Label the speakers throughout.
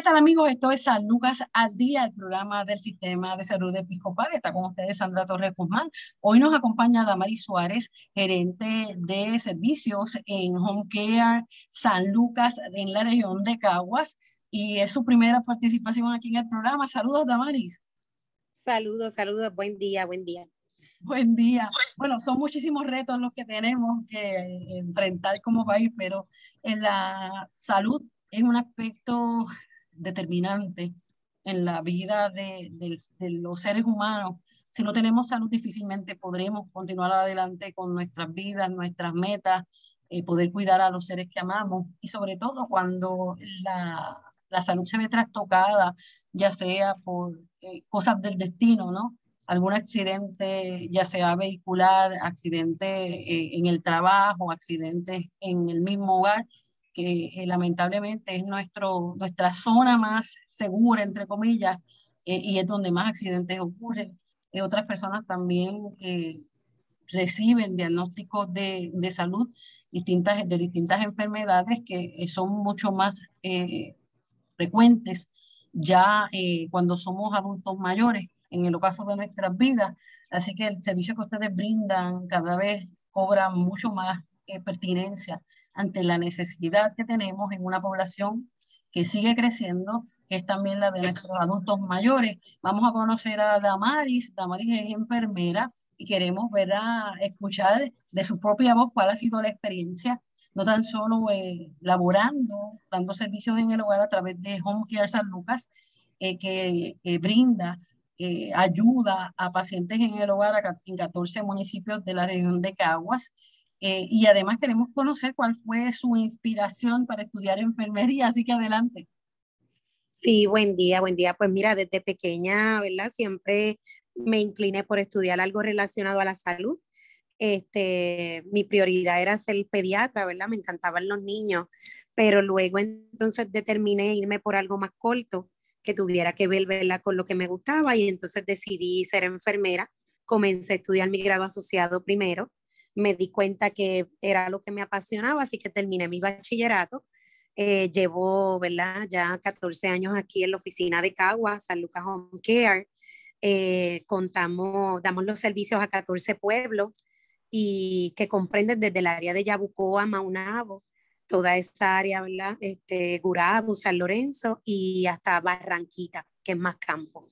Speaker 1: ¿Qué tal amigos? Esto es San Lucas al Día, el programa del Sistema de Salud Episcopal. Está con ustedes Sandra Torres Guzmán. Hoy nos acompaña Damari Suárez, gerente de servicios en Home Care San Lucas en la región de Caguas. Y es su primera participación aquí en el programa. Saludos, Damaris.
Speaker 2: Saludos, saludos. Buen día, buen día.
Speaker 1: Buen día. Bueno, son muchísimos retos los que tenemos que enfrentar como país, pero en la salud es un aspecto determinante en la vida de, los seres humanos. Si no tenemos salud, difícilmente podremos continuar adelante con nuestras vidas, nuestras metas, eh, poder cuidar a los seres que amamos y sobre todo cuando la, salud se ve trastocada, ya sea por eh, cosas del destino, ¿no? Algún accidente, ya sea vehicular, accidente eh, en el trabajo, accidente en el mismo hogar, que eh, lamentablemente es nuestro, nuestra zona más segura, entre comillas, eh, y es donde más accidentes ocurren. Eh, otras personas también reciben diagnósticos de, de, salud distintas, de distintas enfermedades que son mucho más frecuentes ya cuando somos adultos mayores, en el caso de nuestras vidas. Así que el servicio que ustedes brindan cada vez cobra mucho más pertinencia ante la necesidad que tenemos en una población que sigue creciendo, que es también la de nuestros adultos mayores. Vamos a conocer a Damaris. Damaris es enfermera y queremos ver a escuchar de su propia voz cuál ha sido la experiencia, no tan solo eh, laborando, dando servicios en el hogar a través de Home Care San Lucas, eh, que brinda eh, ayuda a pacientes en el hogar en 14 municipios de la región de Caguas, eh, y además queremos conocer cuál fue su inspiración para estudiar enfermería, así que adelante.
Speaker 2: Sí, buen día, buen día. Pues mira, desde pequeña, ¿verdad? Siempre me incliné por estudiar algo relacionado a la salud. Este, mi prioridad era ser pediatra, ¿verdad? Me encantaban los niños, pero luego entonces determiné irme por algo más corto que tuviera que ver, ¿verdad? Con lo que me gustaba y entonces decidí ser enfermera. Comencé a estudiar mi grado asociado primero me di cuenta que era lo que me apasionaba, así que terminé mi bachillerato. Eh, llevo, ¿verdad? Ya 14 años aquí en la oficina de Caguas, San Lucas Home Care. Eh, contamos, damos los servicios a 14 pueblos y que comprenden desde el área de Yabucoa, Maunabo, toda esa área, ¿verdad? Este, Gurabo, San Lorenzo y hasta Barranquita, que es más campo.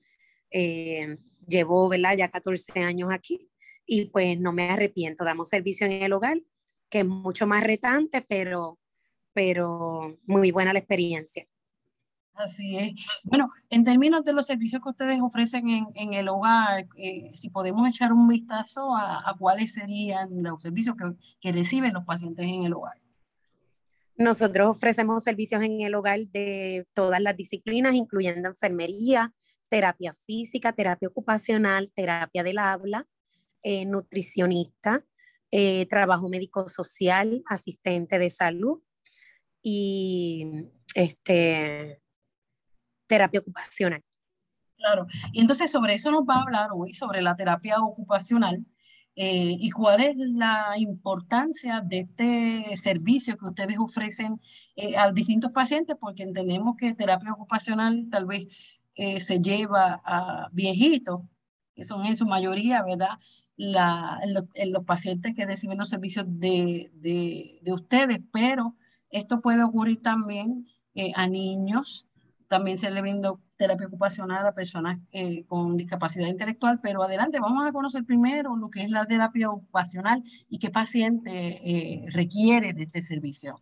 Speaker 2: Eh, llevo, ¿verdad? Ya 14 años aquí y pues no me arrepiento. Damos servicio en el hogar, que es mucho más retante, pero, pero muy buena la experiencia.
Speaker 1: Así es. Bueno, en términos de los servicios que ustedes ofrecen en, en el hogar, eh, si podemos echar un vistazo a, a cuáles serían los servicios que, que, reciben los pacientes en el hogar.
Speaker 2: Nosotros ofrecemos servicios en el hogar de todas las disciplinas, incluyendo enfermería, terapia física, terapia ocupacional, terapia del habla, eh, nutricionista, eh, trabajo médico social, asistente de salud y este, terapia ocupacional.
Speaker 1: Claro, y entonces sobre eso nos va a hablar hoy, sobre la terapia ocupacional eh, y cuál es la importancia de este servicio que ustedes ofrecen a distintos pacientes, porque entendemos que terapia ocupacional tal vez se lleva a viejitos, que son en su mayoría, ¿verdad? La, en, los, pacientes que reciben los servicios de, de, de ustedes, pero esto puede ocurrir también eh, a niños, también se le vende terapia ocupacional a personas eh, con discapacidad intelectual, pero adelante, vamos a conocer primero lo que es la terapia ocupacional y qué paciente eh, requiere de este servicio.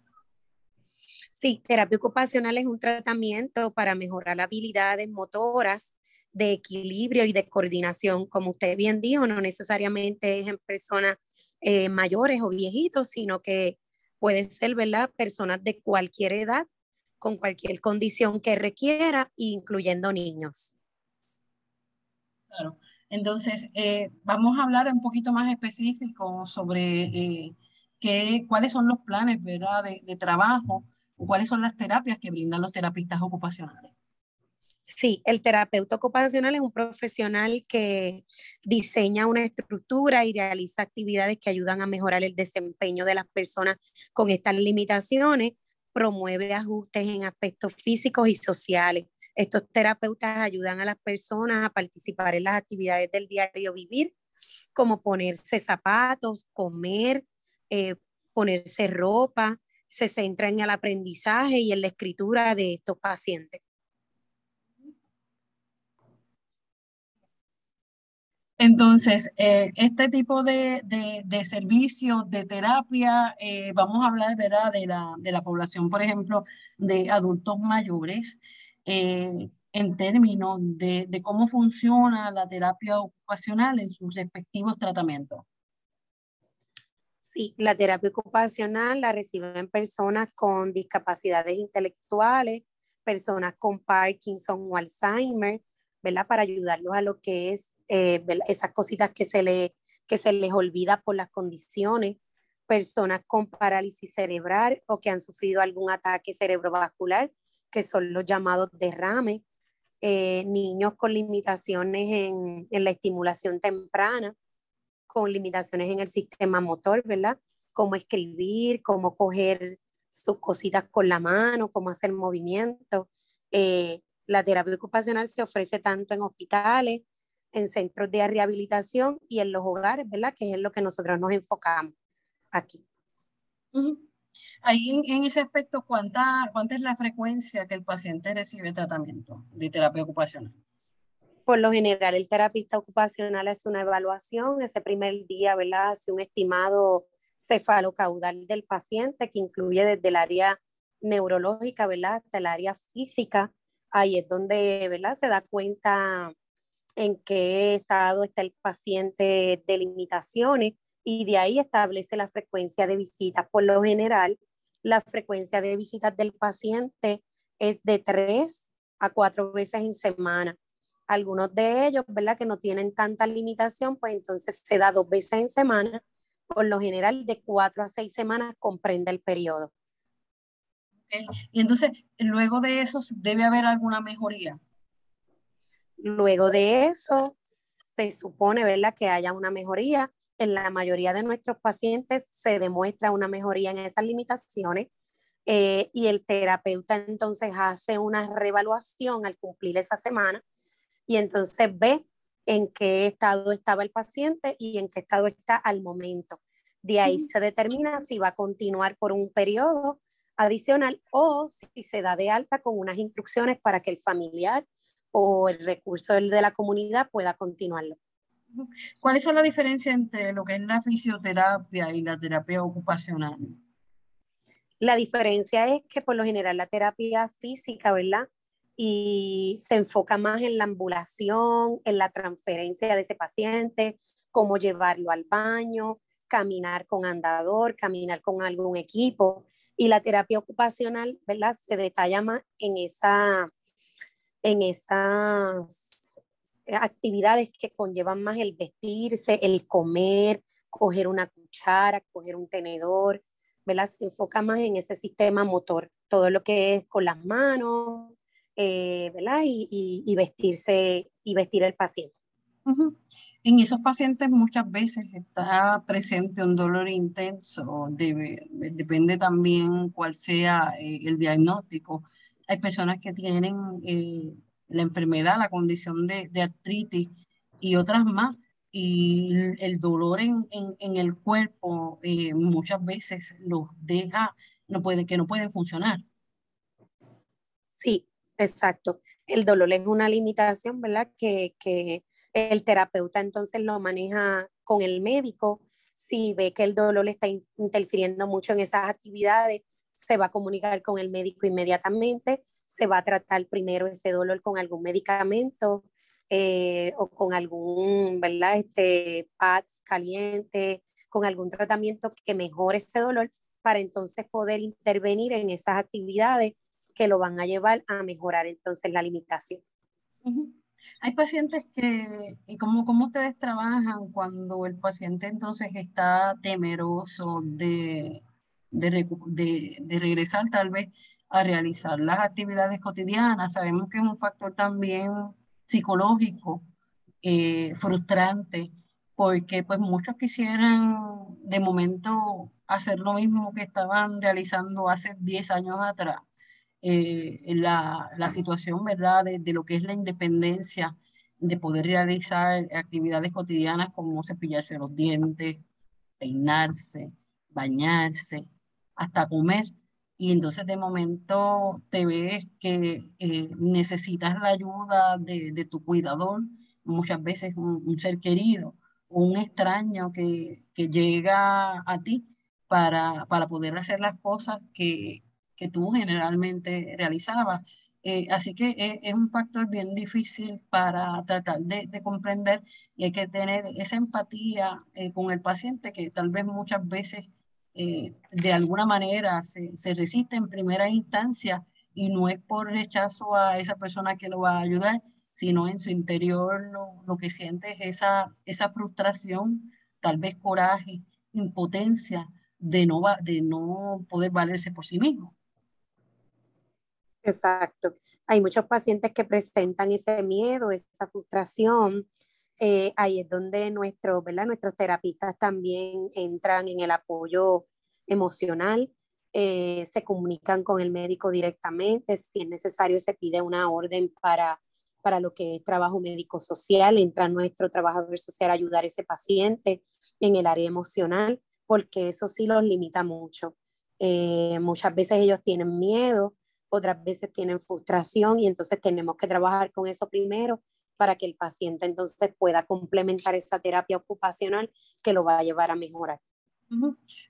Speaker 2: Sí, terapia ocupacional es un tratamiento para mejorar habilidades motoras de equilibrio y de coordinación, como usted bien dijo, no necesariamente es en personas eh, mayores o viejitos, sino que puede ser, ¿verdad? Personas de cualquier edad, con cualquier condición que requiera, incluyendo niños.
Speaker 1: Claro. Entonces, eh, vamos a hablar un poquito más específico sobre eh, qué, cuáles son los planes ¿verdad? De, trabajo cuáles son las terapias que brindan los terapistas ocupacionales.
Speaker 2: Sí, el terapeuta ocupacional es un profesional que diseña una estructura y realiza actividades que ayudan a mejorar el desempeño de las personas con estas limitaciones, promueve ajustes en aspectos físicos y sociales estos terapeutas ayudan a las personas a participar en las actividades del diario vivir, como ponerse zapatos, comer, eh, ponerse ropa, se centran en el aprendizaje y en la escritura de estos pacientes.
Speaker 1: Entonces, eh, este tipo de, de, servicios, de terapia, eh, vamos a hablar ¿verdad? De, la, de la población, por ejemplo, de adultos mayores. Eh, en términos de, de, cómo funciona la terapia ocupacional en sus respectivos tratamientos.
Speaker 2: Sí, la terapia ocupacional la reciben personas con discapacidades intelectuales, personas con Parkinson o Alzheimer, ¿verdad? Para ayudarlos a lo que es eh, esas cositas que se, le, que se les olvida por las condiciones, personas con parálisis cerebral o que han sufrido algún ataque cerebrovascular, que son los llamados derrames, eh, niños con limitaciones en, en, la estimulación temprana, con limitaciones en el sistema motor, ¿verdad? Cómo escribir, cómo coger sus cositas con la mano, cómo hacer movimientos. Eh, la terapia ocupacional se ofrece tanto en hospitales, en centros de rehabilitación y en los hogares, ¿verdad? Que es lo que nosotros nos enfocamos aquí.
Speaker 1: Ahí en, ese aspecto, ¿cuánta, ¿cuánta es la frecuencia que el paciente recibe tratamiento de terapia ocupacional?
Speaker 2: Por lo general, el terapista ocupacional hace una evaluación, ese primer día, ¿verdad? Hace un estimado cefalocaudal del paciente que incluye desde el área neurológica, ¿verdad? Hasta el área física. Ahí es donde, ¿verdad? Se da cuenta en qué estado está el paciente de limitaciones y de ahí establece la frecuencia de visitas. Por lo general, la frecuencia de visitas del paciente es de tres a cuatro veces en semana. Algunos de ellos, ¿verdad? Que no tienen tanta limitación, pues entonces se da dos veces en semana. Por lo general, de cuatro a seis semanas comprende el periodo.
Speaker 1: Y entonces, luego de eso, ¿debe haber alguna mejoría?
Speaker 2: Luego de eso, se supone, ¿verdad? Que haya una mejoría en la mayoría de nuestros pacientes se demuestra una mejoría en esas limitaciones eh, y el terapeuta entonces hace una reevaluación al cumplir esa semana y entonces ve en qué estado estaba el paciente y en qué estado está al momento. De ahí se determina si va a continuar por un periodo adicional o si se da de alta con unas instrucciones para que el familiar o el recurso de la comunidad pueda continuarlo.
Speaker 1: ¿Cuáles son las diferencias entre lo que es la fisioterapia y la terapia ocupacional?
Speaker 2: La diferencia es que por lo general la terapia física, ¿verdad? Y se enfoca más en la ambulación, en la transferencia de ese paciente, cómo llevarlo al baño, caminar con andador, caminar con algún equipo. Y la terapia ocupacional, ¿verdad? Se detalla más en, esa, en esas actividades que conllevan más el vestirse, el comer, coger una cuchara, coger un tenedor, ¿verdad? Se enfoca más en ese sistema motor, todo lo que es con las manos, eh, ¿verdad? Y, y, vestirse y vestir el paciente.
Speaker 1: En esos pacientes muchas veces está presente un dolor intenso, depende también cuál sea eh, el diagnóstico. Hay personas que tienen eh, la enfermedad, la condición de, de artritis y otras más. Y el dolor en, en, el cuerpo eh, muchas veces los deja, no puede, que no pueden funcionar.
Speaker 2: Sí, exacto. El dolor es una limitación, ¿verdad? Que, que el terapeuta entonces lo maneja con el médico. Si ve que el dolor está interfiriendo mucho en esas actividades, se va a comunicar con el médico inmediatamente se va a tratar primero ese dolor con algún medicamento eh, o con algún, ¿verdad? Este, pads caliente, con algún tratamiento que mejore ese dolor para entonces poder intervenir en esas actividades que lo van a llevar a mejorar entonces la limitación.
Speaker 1: Hay pacientes que, ¿cómo, ¿cómo ustedes trabajan cuando el paciente entonces está temeroso de, de, de, regresar tal vez a realizar las actividades cotidianas? Sabemos que es un factor también psicológico, eh, frustrante, porque pues muchos quisieran de momento hacer lo mismo que estaban realizando hace 10 años atrás eh, la, la, situación, ¿verdad?, de, de, lo que es la independencia, de poder realizar actividades cotidianas como cepillarse los dientes, peinarse, bañarse, hasta comer. Y entonces de momento te ves que eh, necesitas la ayuda de, de, tu cuidador, muchas veces un, ser querido o un extraño que, que llega a ti para, para poder hacer las cosas que, que tú generalmente realizabas. Eh, así que eh, es, un factor bien difícil para tratar de, comprender y hay que tener esa empatía con el paciente que tal vez muchas veces de alguna manera se, se, resiste en primera instancia y no es por rechazo a esa persona que lo va a ayudar, sino en su interior lo, lo que siente es esa, esa frustración, tal vez coraje, impotencia de no, de no poder valerse por sí mismo.
Speaker 2: Exacto. Hay muchos pacientes que presentan ese miedo, esa frustración. Eh, ahí es donde nuestro, ¿verdad? nuestros terapistas también entran en el apoyo emocional, eh, se comunican con el médico directamente, si es necesario se pide una orden para, para lo que es trabajo médico social, entra nuestro trabajador social a ayudar a ese paciente en el área emocional, porque eso sí los limita mucho. Eh, muchas veces ellos tienen miedo, otras veces tienen frustración y entonces tenemos que trabajar con eso primero para que el paciente entonces pueda complementar esa terapia ocupacional que lo va a llevar a mejorar.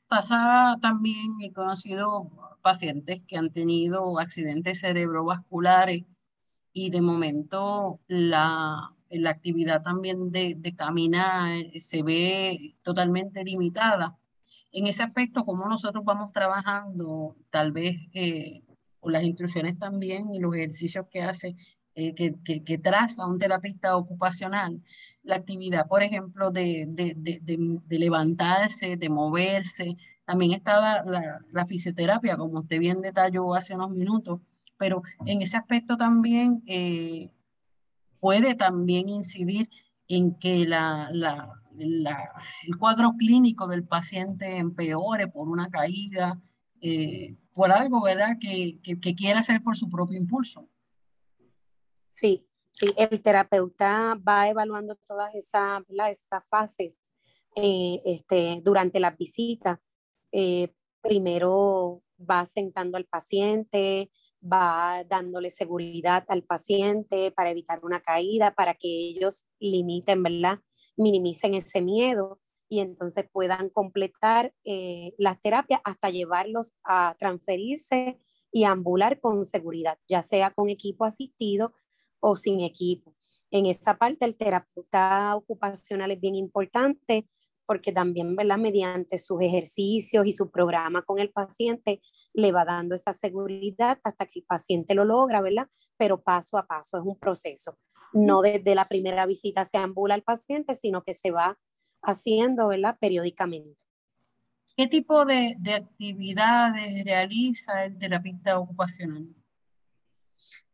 Speaker 1: Pasa también, he conocido pacientes que han tenido accidentes cerebrovasculares y de momento la, la actividad también de, de, caminar se ve totalmente limitada. En ese aspecto, ¿cómo nosotros vamos trabajando tal vez eh, las instrucciones también y los ejercicios que hace, eh, que, que, que, traza un terapista ocupacional, la actividad, por ejemplo, de, levantarse, de moverse. También está la, fisioterapia, como usted bien detalló hace unos minutos, pero en ese aspecto también eh, puede también incidir en que el cuadro clínico del paciente empeore por una caída, eh, por algo, ¿verdad? Que, que, que, quiera hacer por su propio impulso.
Speaker 2: Sí, sí, el terapeuta va evaluando todas esas, estas fases eh, este, durante la visita. Eh, primero va sentando al paciente, va dándole seguridad al paciente para evitar una caída, para que ellos limiten, ¿verdad? Minimicen ese miedo y entonces puedan completar eh, las terapias hasta llevarlos a transferirse y ambular con seguridad, ya sea con equipo asistido o sin equipo. En esa parte el terapeuta ocupacional es bien importante porque también, ¿verdad? Mediante sus ejercicios y su programa con el paciente, le va dando esa seguridad hasta que el paciente lo logra, ¿verdad? Pero paso a paso, es un proceso. No desde la primera visita se ambula el paciente, sino que se va haciendo, ¿verdad? Periódicamente.
Speaker 1: ¿Qué tipo de, de actividades realiza el terapista ocupacional?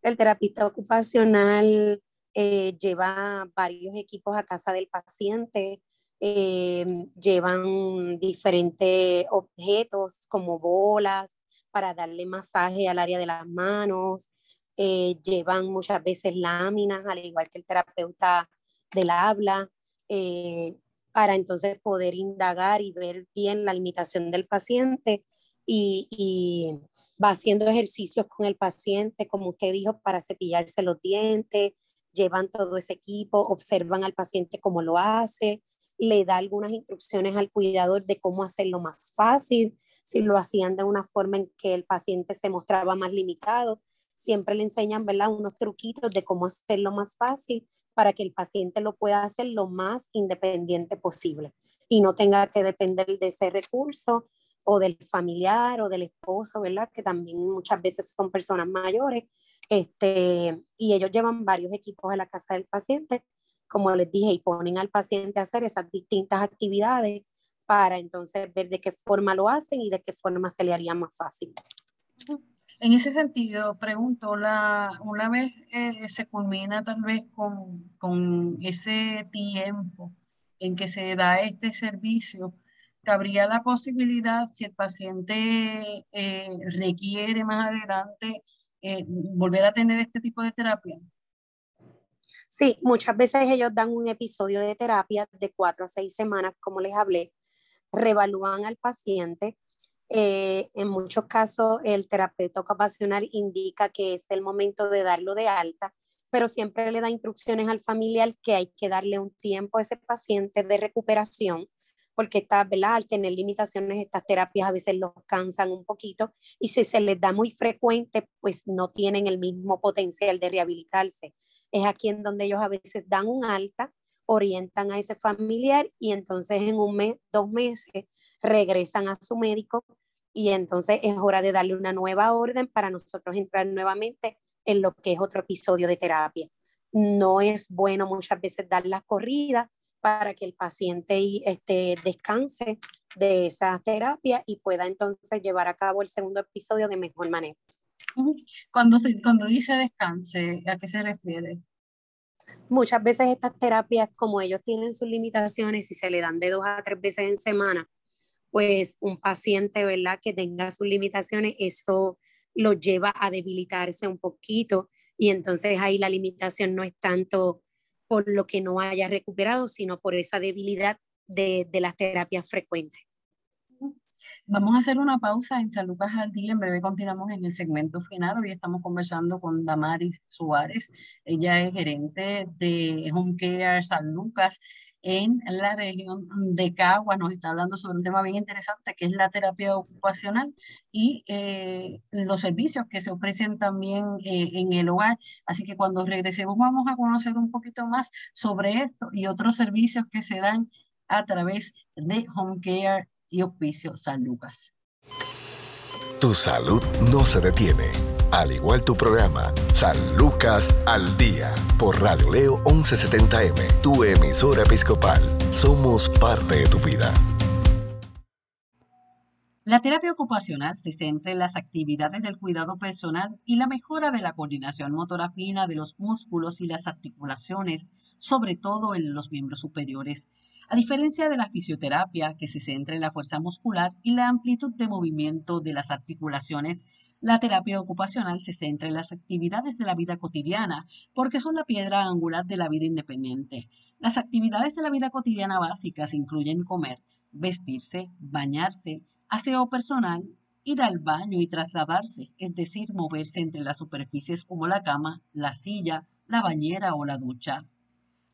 Speaker 2: El terapista ocupacional eh, lleva varios equipos a casa del paciente, eh, llevan diferentes objetos como bolas para darle masaje al área de las manos, eh, llevan muchas veces láminas, al igual que el terapeuta del habla, eh, para entonces poder indagar y ver bien la limitación del paciente y, va haciendo ejercicios con el paciente, como usted dijo, para cepillarse los dientes, llevan todo ese equipo, observan al paciente cómo lo hace, le da algunas instrucciones al cuidador de cómo hacerlo más fácil, si lo hacían de una forma en que el paciente se mostraba más limitado, siempre le enseñan, ¿verdad? Unos truquitos de cómo hacerlo más fácil para que el paciente lo pueda hacer lo más independiente posible y no tenga que depender de ese recurso o del familiar o del esposo, ¿verdad? Que también muchas veces son personas mayores, este, y ellos llevan varios equipos a la casa del paciente, como les dije, y ponen al paciente a hacer esas distintas actividades para entonces ver de qué forma lo hacen y de qué forma se le haría más fácil.
Speaker 1: En ese sentido, pregunto, la, una vez eh, se culmina tal vez con, con ese tiempo en que se da este servicio, cabría la posibilidad, si el paciente eh, requiere más adelante, eh, volver a tener este tipo de terapia?
Speaker 2: Sí, muchas veces ellos dan un episodio de terapia de cuatro a seis semanas, como les hablé, revalúan al paciente. Eh, en muchos casos, el terapeuta ocupacional indica que es el momento de darlo de alta, pero siempre le da instrucciones al familiar que hay que darle un tiempo a ese paciente de recuperación porque está, ¿verdad? al tener limitaciones, estas terapias a veces los cansan un poquito y si se les da muy frecuente, pues no tienen el mismo potencial de rehabilitarse. Es aquí en donde ellos a veces dan un alta, orientan a ese familiar y entonces en un mes, dos meses, regresan a su médico y entonces es hora de darle una nueva orden para nosotros entrar nuevamente en lo que es otro episodio de terapia. No es bueno muchas veces dar las corridas para que el paciente este, descanse de esa terapia y pueda entonces llevar a cabo el segundo episodio de mejor manera.
Speaker 1: Cuando, cuando dice descanse, ¿a qué se refiere?
Speaker 2: Muchas veces estas terapias, como ellos tienen sus limitaciones y se le dan de dos a tres veces en semana, pues un paciente, ¿verdad? Que tenga sus limitaciones, eso lo lleva a debilitarse un poquito y entonces ahí la limitación no es tanto por lo que no haya recuperado, sino por esa debilidad de, de las terapias frecuentes.
Speaker 1: Vamos a hacer una pausa en San Lucas al día. En breve continuamos en el segmento final. Hoy estamos conversando con Damaris Suárez. Ella es gerente de Home Care San Lucas en la región de Cagua. Nos está hablando sobre un tema bien interesante que es la terapia ocupacional y eh, los servicios que se ofrecen también eh, en el hogar. Así que cuando regresemos vamos a conocer un poquito más sobre esto y otros servicios que se dan a través de Home Care y Hospicio San Lucas.
Speaker 3: Tu salud no se detiene al igual tu programa, San Lucas al Día, por Radio Leo 1170M, tu emisora episcopal. Somos parte de tu vida.
Speaker 1: La terapia ocupacional se centra en las actividades del cuidado personal y la mejora de la coordinación motora fina de los músculos y las articulaciones, sobre todo en los miembros superiores. A diferencia de la fisioterapia, que se centra en la fuerza muscular y la amplitud de movimiento de las articulaciones, la terapia ocupacional se centra en las actividades de la vida cotidiana, porque son la piedra angular de la vida independiente. Las actividades de la vida cotidiana básicas incluyen comer, vestirse, bañarse, aseo personal, ir al baño y trasladarse, es decir, moverse entre las superficies como la cama, la silla, la bañera o la ducha.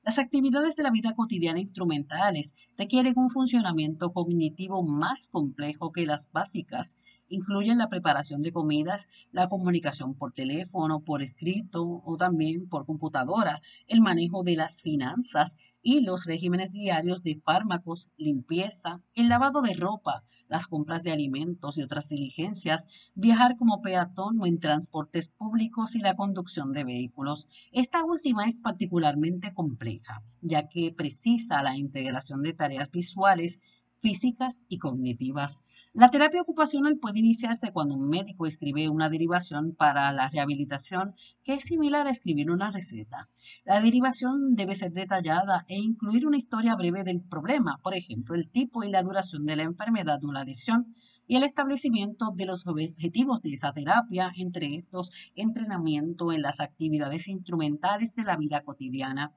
Speaker 1: Las actividades de la vida cotidiana instrumentales requieren un funcionamiento cognitivo más complejo que las básicas. Incluyen la preparación de comidas, la comunicación por teléfono, por escrito o también por computadora, el manejo de las finanzas y los regímenes diarios de fármacos, limpieza, el lavado de ropa, las compras de alimentos y otras diligencias, viajar como peatón o en transportes públicos y la conducción de vehículos. Esta última es particularmente compleja ya que precisa la integración de tareas visuales, físicas y cognitivas. La terapia ocupacional puede iniciarse cuando un médico escribe una derivación para la rehabilitación que es similar a escribir una receta. La derivación debe ser detallada e incluir una historia breve del problema, por ejemplo, el tipo y la duración de la enfermedad o la lesión, y el establecimiento de los objetivos de esa terapia, entre estos entrenamiento en las actividades instrumentales de la vida cotidiana.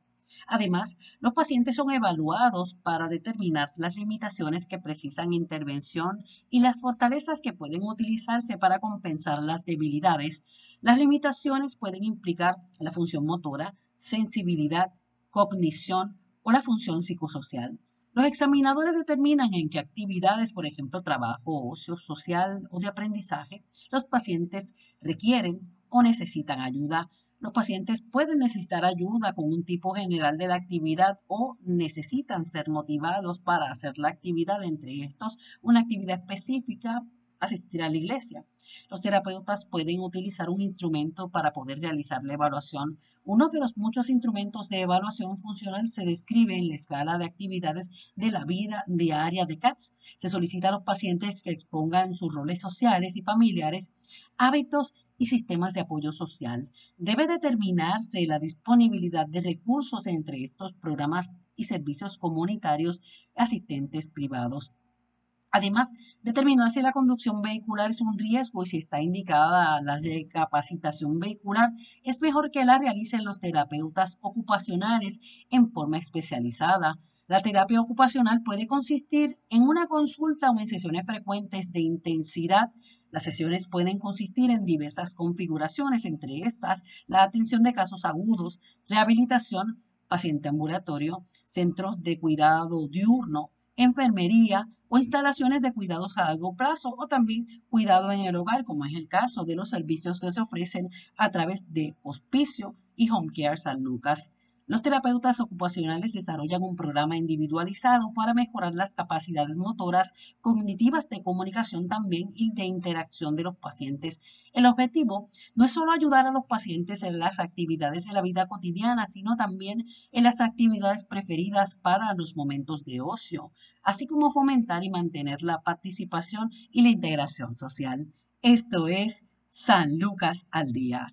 Speaker 1: Además, los pacientes son evaluados para determinar las limitaciones que precisan intervención y las fortalezas que pueden utilizarse para compensar las debilidades. Las limitaciones pueden implicar la función motora, sensibilidad, cognición o la función psicosocial. Los examinadores determinan en qué actividades, por ejemplo, trabajo, ocio, social o de aprendizaje, los pacientes requieren o necesitan ayuda Los pacientes pueden necesitar ayuda con un tipo general de la actividad o necesitan ser motivados para hacer la actividad, entre estos una actividad específica asistir a la iglesia. Los terapeutas pueden utilizar un instrumento para poder realizar la evaluación. Uno de los muchos instrumentos de evaluación funcional se describe en la escala de actividades de la vida diaria de CATS. Se solicita a los pacientes que expongan sus roles sociales y familiares, hábitos y sistemas de apoyo social. Debe determinarse la disponibilidad de recursos entre estos programas y servicios comunitarios asistentes privados. Además, determinar si la conducción vehicular es un riesgo y si está indicada la recapacitación vehicular, es mejor que la realicen los terapeutas ocupacionales en forma especializada. La terapia ocupacional puede consistir en una consulta o en sesiones frecuentes de intensidad. Las sesiones pueden consistir en diversas configuraciones, entre estas la atención de casos agudos, rehabilitación, paciente ambulatorio, centros de cuidado diurno, enfermería o instalaciones de cuidados a largo plazo o también cuidado en el hogar, como es el caso de los servicios que se ofrecen a través de Hospicio y Home Care San Lucas. Los terapeutas ocupacionales desarrollan un programa individualizado para mejorar las capacidades motoras, cognitivas de comunicación también y de interacción de los pacientes. El objetivo no es solo ayudar a los pacientes en las actividades de la vida cotidiana, sino también en las actividades preferidas para los momentos de ocio, así como fomentar y mantener la participación y la integración social. Esto es San Lucas al Día.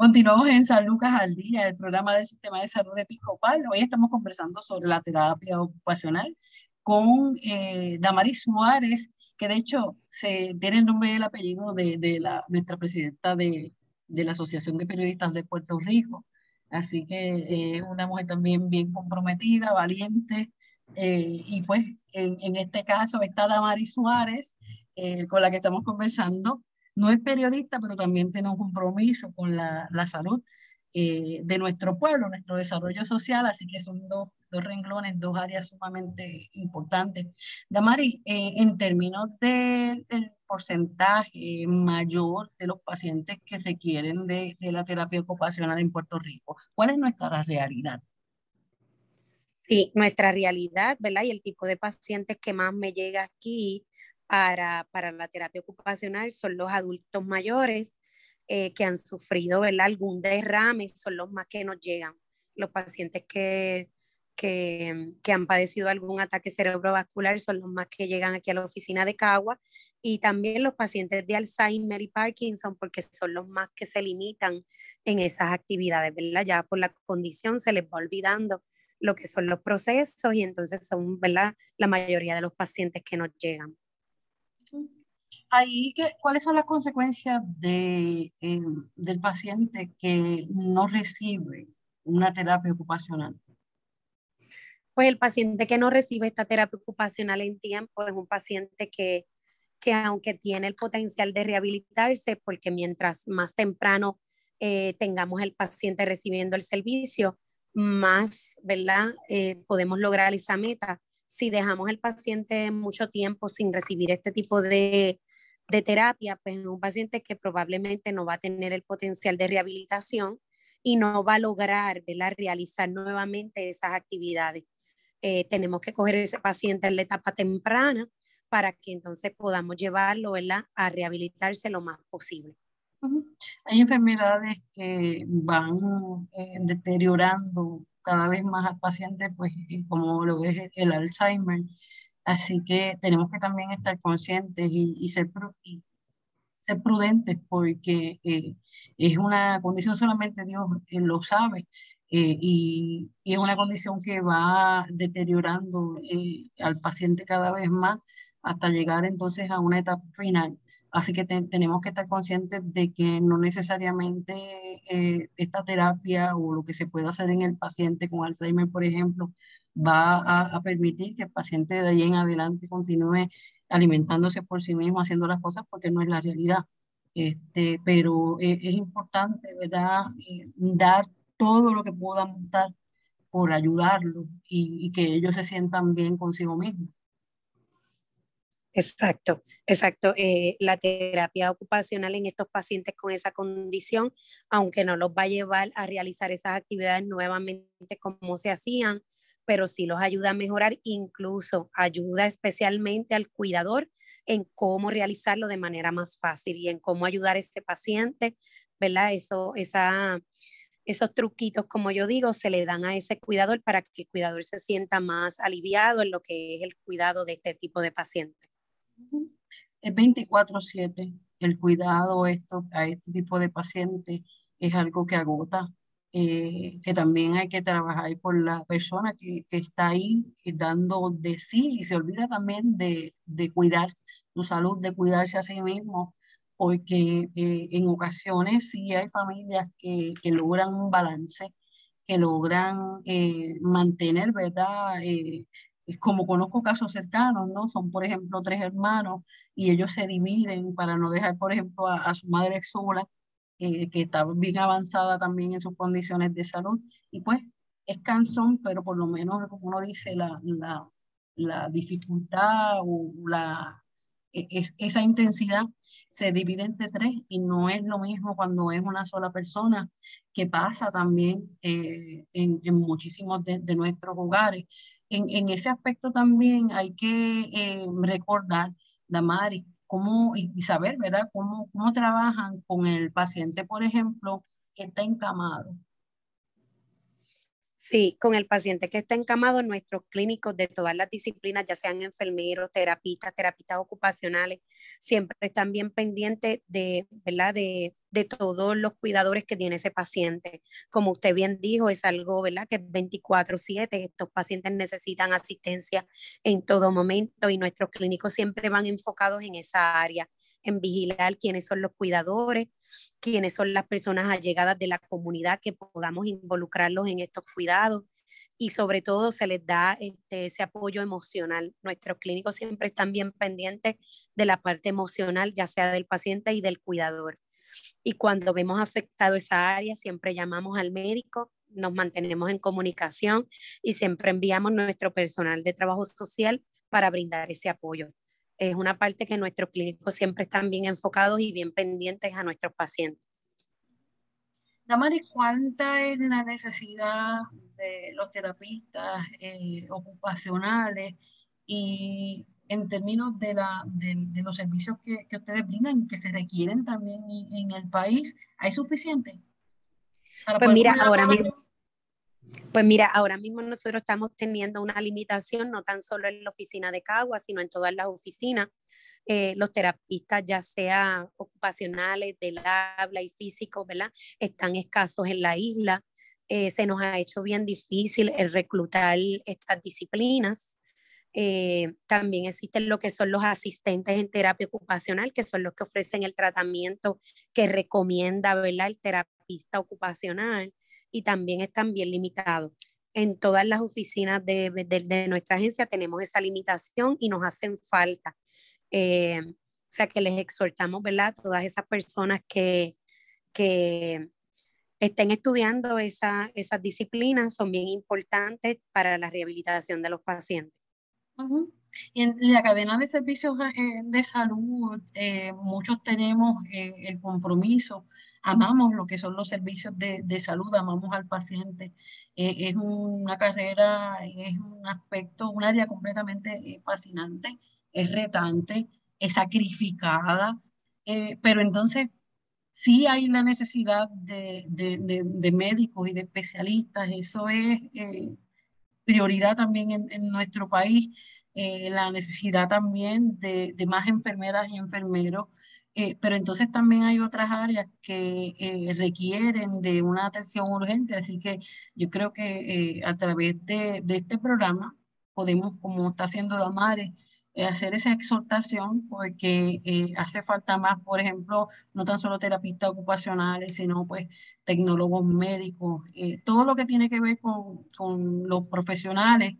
Speaker 1: Continuamos en San Lucas al Día, el programa del Sistema de Salud Episcopal. Hoy estamos conversando sobre la terapia ocupacional con eh, Damaris Suárez, que de hecho se, tiene el nombre y el apellido de, la, nuestra presidenta de, la Asociación de Periodistas de Puerto Rico. Así que eh, es una mujer también bien comprometida, valiente. Eh, y pues en, en, este caso está Damaris Suárez, eh, con la que estamos conversando no es periodista, pero también tiene un compromiso con la, la salud eh, de nuestro pueblo, nuestro desarrollo social, así que son dos, dos renglones, dos áreas sumamente importantes. Damari, eh, en términos del porcentaje mayor de los pacientes que requieren de, de la terapia ocupacional en Puerto Rico, ¿cuál es nuestra realidad?
Speaker 2: Sí, nuestra realidad, ¿verdad? Y el tipo de pacientes que más me llega aquí para, para la terapia ocupacional son los adultos mayores eh, que han sufrido ¿verdad? algún derrame, son los más que nos llegan. Los pacientes que, que, que, han padecido algún ataque cerebrovascular son los más que llegan aquí a la oficina de Cagua y también los pacientes de Alzheimer y Parkinson porque son los más que se limitan en esas actividades, ¿verdad? Ya por la condición se les va olvidando lo que son los procesos y entonces son, ¿verdad? La mayoría de los pacientes que nos llegan.
Speaker 1: Ahí, ¿cuáles son las consecuencias de, eh, del paciente que no recibe una terapia ocupacional?
Speaker 2: Pues el paciente que no recibe esta terapia ocupacional en tiempo es un paciente que, que aunque tiene el potencial de rehabilitarse, porque mientras más temprano eh, tengamos el paciente recibiendo el servicio, más, ¿verdad? Eh, podemos lograr esa meta si dejamos el paciente mucho tiempo sin recibir este tipo de, de terapia, pues es un paciente que probablemente no va a tener el potencial de rehabilitación y no va a lograr realizar nuevamente esas actividades. Eh, tenemos que coger ese paciente en la etapa temprana para que entonces podamos llevarlo a rehabilitarse lo más posible.
Speaker 1: Hay enfermedades que van eh, deteriorando cada vez más al paciente, pues como lo es el Alzheimer. Así que tenemos que también estar conscientes y, ser, ser prudentes porque eh, es una condición solamente Dios lo sabe eh, y, y, es una condición que va deteriorando eh, al paciente cada vez más hasta llegar entonces a una etapa final. Así que tenemos que estar conscientes de que no necesariamente eh, esta terapia o lo que se puede hacer en el paciente con Alzheimer, por ejemplo, va a, permitir que el paciente de ahí en adelante continúe alimentándose por sí mismo, haciendo las cosas porque no es la realidad. Este, pero es, importante, eh, dar todo lo que podamos dar por ayudarlo y, y, que ellos se sientan bien consigo mismos.
Speaker 2: Exacto, exacto. Eh, la terapia ocupacional en estos pacientes con esa condición, aunque no los va a llevar a realizar esas actividades nuevamente como se hacían, pero sí los ayuda a mejorar, incluso ayuda especialmente al cuidador en cómo realizarlo de manera más fácil y en cómo ayudar a este paciente, ¿verdad? Eso, esa, esos truquitos, como yo digo, se le dan a ese cuidador para que el cuidador se sienta más aliviado en lo que es el cuidado de este tipo de pacientes.
Speaker 1: Es 24/7. El cuidado esto, a este tipo de pacientes es algo que agota, eh, que también hay que trabajar por la persona que, está ahí dando de sí y se olvida también de, de cuidar su salud, de cuidarse a sí mismo, porque eh, en ocasiones sí hay familias que, que logran un balance, que logran eh, mantener, ¿verdad? Como conozco casos cercanos, ¿no? Son, por ejemplo, tres hermanos y ellos se dividen para no dejar, por ejemplo, a, su madre sola, eh, que está bien avanzada también en sus condiciones de salud. Y pues es cansón, pero por lo menos, como uno dice, la, la, la dificultad o la, e, es, esa intensidad se divide entre tres y no es lo mismo cuando es una sola persona, que pasa también eh, en, en, muchísimos de, de nuestros hogares en, ese aspecto también hay que eh, recordar, Damari, cómo, y, saber, ¿verdad?, cómo, cómo trabajan con el paciente, por ejemplo, que está encamado.
Speaker 2: Sí, con el paciente que está encamado, nuestros clínicos de todas las disciplinas, ya sean enfermeros, terapistas, terapistas ocupacionales, siempre están bien pendientes de, ¿verdad? De, de todos los cuidadores que tiene ese paciente. Como usted bien dijo, es algo, ¿verdad? Que es 24/7, estos pacientes necesitan asistencia en todo momento y nuestros clínicos siempre van enfocados en esa área, en vigilar quiénes son los cuidadores, quiénes son las personas allegadas de la comunidad que podamos involucrarlos en estos cuidados y sobre todo se les da este, ese apoyo emocional. Nuestros clínicos siempre están bien pendientes de la parte emocional, ya sea del paciente y del cuidador. Y cuando vemos afectado esa área, siempre llamamos al médico, nos mantenemos en comunicación y siempre enviamos nuestro personal de trabajo social para brindar ese apoyo es una parte que nuestros clínicos siempre están bien enfocados y bien pendientes a nuestros pacientes.
Speaker 1: Damari, ¿cuánta es la necesidad de los terapistas eh, ocupacionales y en términos de, la, de, los servicios que, que, ustedes brindan y que se requieren también en, el país? ¿Hay suficiente?
Speaker 2: pues mira, ahora mismo pues mira, ahora mismo nosotros estamos teniendo una limitación no tan solo en la oficina de Cagua, sino en todas las oficinas. Eh, los terapistas, ya sea ocupacionales, del habla y físicos, ¿verdad? Están escasos en la isla. Eh, se nos ha hecho bien difícil el reclutar estas disciplinas. Eh, también existen lo que son los asistentes en terapia ocupacional, que son los que ofrecen el tratamiento que recomienda ¿verdad? el terapista ocupacional y también están bien limitados. En todas las oficinas de, de, nuestra agencia tenemos esa limitación y nos hacen falta. Eh, o sea que les exhortamos, ¿verdad? Todas esas personas que, que estén estudiando esa, esas disciplinas son bien importantes para la rehabilitación de los pacientes.
Speaker 1: En la cadena de servicios eh, de salud, eh, muchos tenemos el compromiso. Amamos lo que son los servicios de, de salud, amamos al paciente. Eh, es una carrera, es un aspecto, un área completamente eh, fascinante, es retante, es sacrificada, eh, pero entonces sí hay la necesidad de, de, de, médicos y de especialistas, eso es prioridad también en, en nuestro país, la necesidad también de, más enfermeras y enfermeros. Eh, pero entonces también hay otras áreas que eh, requieren de una atención urgente, así que yo creo que eh, a través de, de, este programa podemos, como está haciendo Damares, hacer esa exhortación porque hace falta más, por ejemplo, no tan solo terapistas ocupacionales, sino pues tecnólogos médicos, todo lo que tiene que ver con, con los profesionales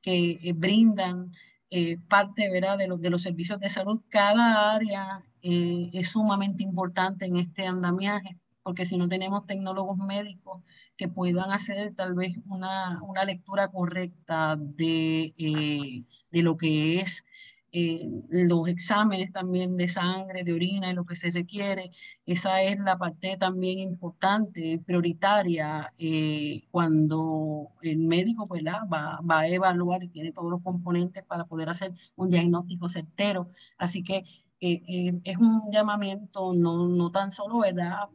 Speaker 1: que eh, brindan eh, parte ¿verdad? De, de, los servicios de salud. Cada área es sumamente importante en este andamiaje, porque si no tenemos tecnólogos médicos que puedan hacer tal vez una, una lectura correcta de, de lo que es eh, los exámenes también de sangre, de orina y lo que se requiere. Esa es la parte también importante, prioritaria, eh, cuando el médico pues, va, va, a evaluar y tiene todos los componentes para poder hacer un diagnóstico certero. Así que eh, es un llamamiento no, no tan solo ¿verdad?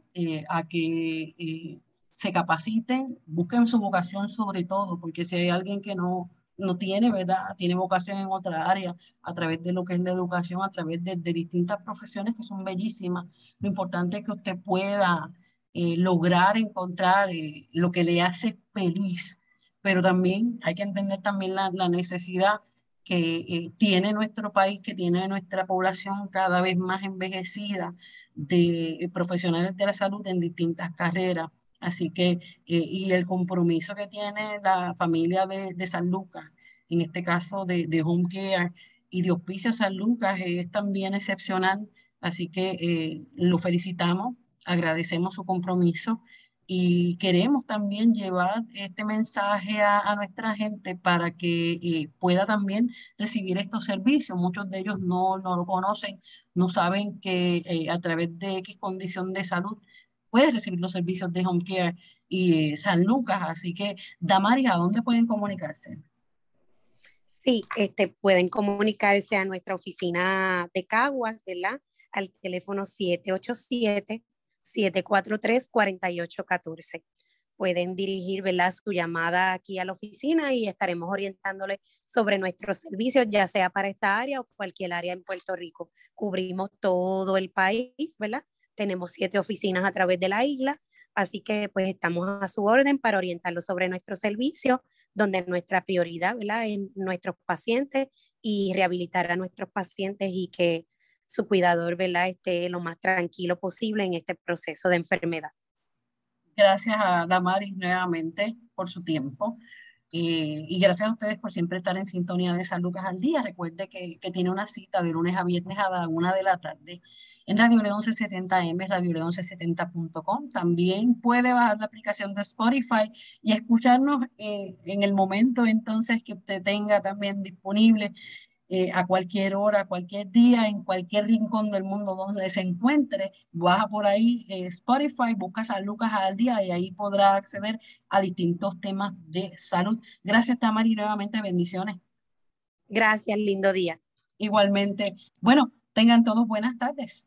Speaker 1: a que se capaciten, busquen su vocación sobre todo, porque si hay alguien que no no tiene, ¿verdad? Tiene vocación en otra área a través de lo que es la educación, a través de, distintas profesiones que son bellísimas. Lo importante es que usted pueda eh, lograr encontrar eh, lo que le hace feliz, pero también hay que entender también la, necesidad que eh, tiene nuestro país, que tiene nuestra población cada vez más envejecida de profesionales de la salud en distintas carreras Así que, eh, y el compromiso que tiene la familia de, de San Lucas, en este caso de, de Home Care y de Hospicio San Lucas, es también excepcional. Así que eh, lo felicitamos, agradecemos su compromiso y queremos también llevar este mensaje a, nuestra gente para que eh, pueda también recibir estos servicios. Muchos de ellos no, no lo conocen, no saben que a través de X condición de salud puede recibir los servicios de Home Care y San Lucas. Así que, Damaris, ¿a dónde pueden comunicarse?
Speaker 2: Sí, este, pueden comunicarse a nuestra oficina de Caguas, ¿verdad? Al teléfono 787-743-4814. Pueden dirigir ¿verdad? su llamada aquí a la oficina y estaremos orientándole sobre nuestros servicios, ya sea para esta área o cualquier área en Puerto Rico. Cubrimos todo el país, ¿verdad? Tenemos siete oficinas a través de la isla, así que pues estamos a su orden para orientarlo sobre nuestro servicio, donde nuestra prioridad ¿verdad? es nuestros pacientes y rehabilitar a nuestros pacientes y que su cuidador ¿verdad? esté lo más tranquilo posible en este proceso de enfermedad.
Speaker 1: Gracias a Damaris nuevamente por su tiempo. Eh, y gracias a ustedes por siempre estar en sintonía de San Lucas al día. Recuerde que, tiene una cita de lunes a viernes a la una de la tarde en Radio Le 1170M, radiole1170.com. También puede bajar la aplicación de Spotify y escucharnos eh, en el momento entonces que usted tenga también disponible eh, a cualquier hora, cualquier día, en cualquier rincón del mundo donde se encuentre, baja por ahí eh, Spotify, busca San Lucas al día y ahí podrá acceder a distintos temas de salud. Gracias, Tamari, nuevamente bendiciones.
Speaker 2: Gracias, lindo día.
Speaker 1: Igualmente. Bueno, tengan todos buenas tardes.